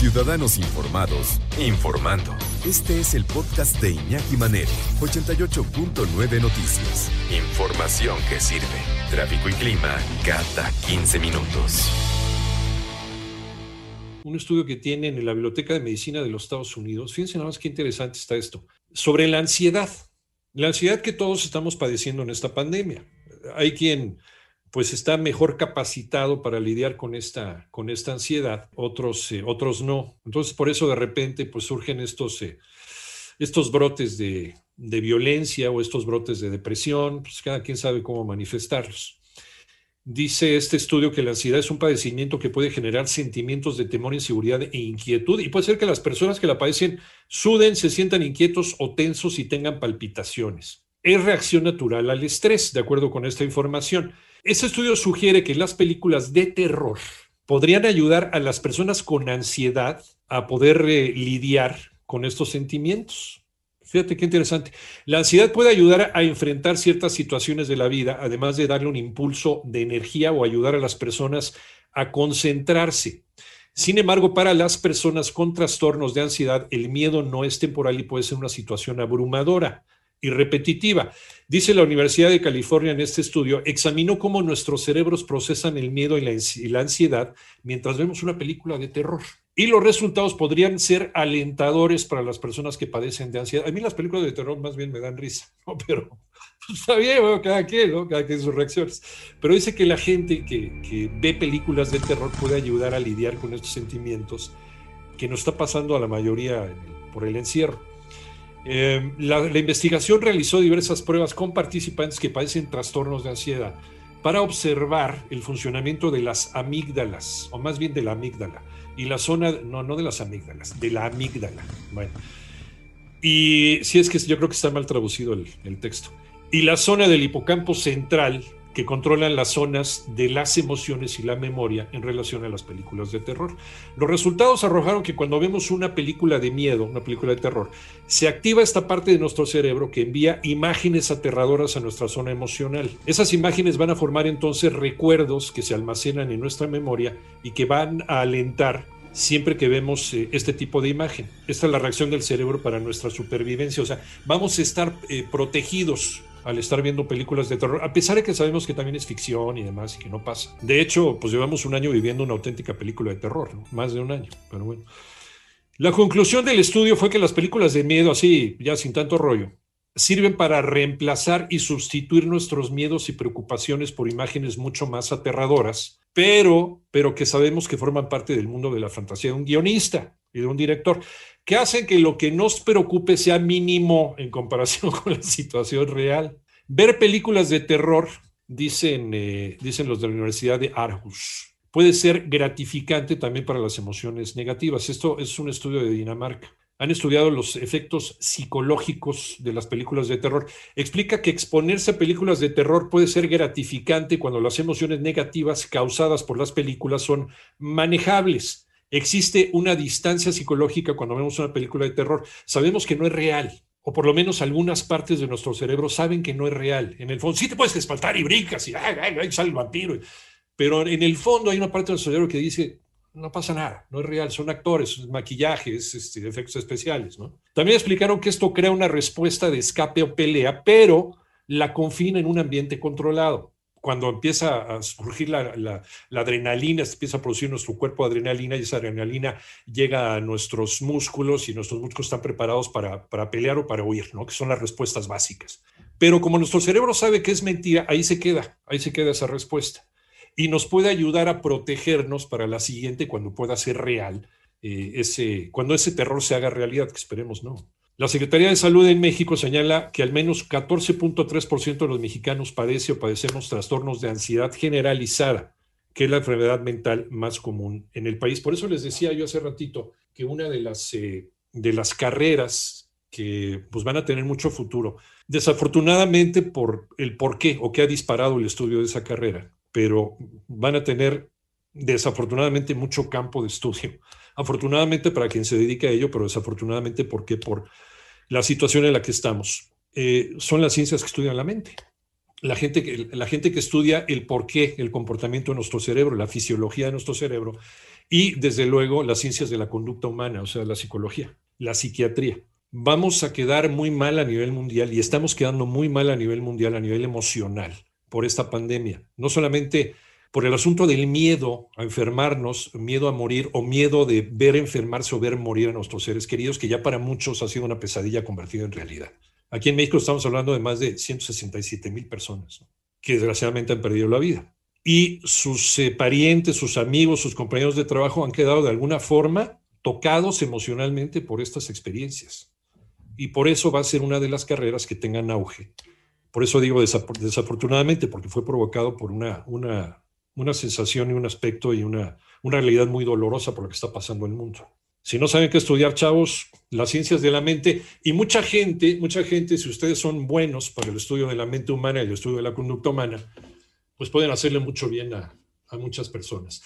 Ciudadanos Informados, informando. Este es el podcast de Iñaki Manero, 88.9 Noticias. Información que sirve. Tráfico y clima cada 15 minutos. Un estudio que tienen en la Biblioteca de Medicina de los Estados Unidos, fíjense nada más qué interesante está esto, sobre la ansiedad. La ansiedad que todos estamos padeciendo en esta pandemia. Hay quien pues está mejor capacitado para lidiar con esta, con esta ansiedad, otros, eh, otros no. Entonces, por eso de repente pues surgen estos, eh, estos brotes de, de, violencia o estos brotes de depresión, pues cada quien sabe cómo manifestarlos. Dice este estudio que la ansiedad es un padecimiento que puede generar sentimientos de temor, inseguridad e inquietud y puede ser que las personas que la padecen suden, se sientan inquietos o tensos y tengan palpitaciones. Es reacción natural al estrés, de acuerdo con esta información. Este estudio sugiere que las películas de terror podrían ayudar a las personas con ansiedad a poder eh, lidiar con estos sentimientos. Fíjate qué interesante. La ansiedad puede ayudar a enfrentar ciertas situaciones de la vida, además de darle un impulso de energía o ayudar a las personas a concentrarse. Sin embargo, para las personas con trastornos de ansiedad, el miedo no es temporal y puede ser una situación abrumadora y repetitiva. Dice la Universidad de California en este estudio, examinó cómo nuestros cerebros procesan el miedo y la, ansiedad mientras vemos una película de terror. Y los resultados podrían ser alentadores para las personas que padecen de ansiedad. A mí las películas de terror más bien me dan risa, pero pues, está bien, cada quien, cada quien sus reacciones. Pero dice que la gente que, que ve películas de terror puede ayudar a lidiar con estos sentimientos que nos está pasando a la mayoría por el encierro. Em, la, investigación realizó diversas pruebas con participantes que padecen trastornos de ansiedad para observar el funcionamiento de las amígdalas, o más bien de la amígdala, y la zona, no, no de las amígdalas, de la amígdala. Bueno, y si es que yo creo que está mal traducido el, el texto. Y la zona del hipocampo central, que controlan las zonas de las emociones y la memoria en relación a las películas de terror. Los resultados arrojaron que cuando vemos una película de miedo, una película de terror, se activa esta parte de nuestro cerebro que envía imágenes aterradoras a nuestra zona emocional. Esas imágenes van a formar entonces recuerdos que se almacenan en nuestra memoria y que van a alentar siempre que vemos eh, este tipo de imagen. Esta es la reacción del cerebro para nuestra supervivencia. O sea, vamos a estar eh, protegidos al estar viendo películas de terror, a pesar de que sabemos que también es ficción y demás y que no pasa. De hecho, pues llevamos un año viviendo una auténtica película de terror, más de un año, pero bueno. La conclusión del estudio fue que las películas de miedo, así, ya sin tanto rollo, sirven para reemplazar y sustituir nuestros miedos y preocupaciones por imágenes mucho más aterradoras, pero, pero que sabemos que forman parte del mundo de la fantasía de un guionista y de un director que hacen que lo que nos preocupe sea mínimo en comparación con la situación real. Ver películas de terror, dicen, eh, dicen los de la Universidad de Aarhus, puede ser gratificante también para las emociones negativas. Esto es un estudio de Dinamarca. Han estudiado los efectos psicológicos de las películas de terror. Explica que exponerse a películas de terror puede ser gratificante cuando las emociones negativas causadas por las películas son manejables existe una distancia psicológica cuando vemos una película de terror. Sabemos que no es real, o por lo menos algunas partes de nuestro cerebro saben que no es real. En el fondo, sí te puedes espaltar y brincas y ay, sale el vampiro, pero en el fondo hay una parte del cerebro que dice, no pasa nada, no es real, son actores, es maquillaje, es este, efectos especiales. ¿no? También explicaron que esto crea una respuesta de escape o pelea, pero la confina en un ambiente controlado cuando empieza a surgir la, adrenalina, se empieza a producir nuestro cuerpo adrenalina y esa adrenalina llega a nuestros músculos y nuestros músculos están preparados para, pelear o para huir, ¿no? que son las respuestas básicas. Pero como nuestro cerebro sabe que es mentira, ahí se queda, ahí se queda esa respuesta. Y nos puede ayudar a protegernos para la siguiente cuando pueda ser real, eh, ese, cuando ese terror se haga realidad, que esperemos no. La Secretaría de Salud en México señala que al menos 14.3% de los mexicanos padece o padecemos trastornos de ansiedad generalizada, que es la enfermedad mental más común en el país. Por eso les decía yo hace ratito que una de las, eh, de las carreras que pues, van a tener mucho futuro, desafortunadamente por el por qué o qué ha disparado el estudio de esa carrera, pero van a tener desafortunadamente mucho campo de estudio. Afortunadamente para quien se dedica a ello, pero desafortunadamente porque por la situación en la que estamos. Eh, son las ciencias que estudian la mente. la gente, que, la gente que estudia el porqué, el comportamiento de nuestro cerebro, la fisiología de nuestro cerebro, y desde luego las ciencias de la conducta humana, o sea, la psicología, la psiquiatría. Vamos a quedar muy mal a nivel mundial y estamos quedando muy mal a nivel mundial, a nivel emocional, por esta pandemia. No solamente por el asunto del miedo a enfermarnos, miedo a morir o miedo de ver enfermarse o ver morir a nuestros seres queridos, que ya para muchos ha sido una pesadilla convertida en realidad. Aquí en México estamos hablando de más de 167 mil personas que desgraciadamente han perdido la vida. Y sus eh, parientes, sus amigos, sus compañeros de trabajo han quedado de alguna forma tocados emocionalmente por estas experiencias. Y por eso va a ser una de las carreras que tengan auge. Por eso digo desafortunadamente, porque fue provocado por una, una, una sensación y un aspecto y una, una realidad muy dolorosa por lo que está pasando en el mundo. Si no saben qué estudiar, chavos, las ciencias de la mente y mucha gente, mucha gente, si ustedes son buenos para el estudio de la mente humana y el estudio de la conducta humana, pues pueden hacerle mucho bien a, a muchas personas.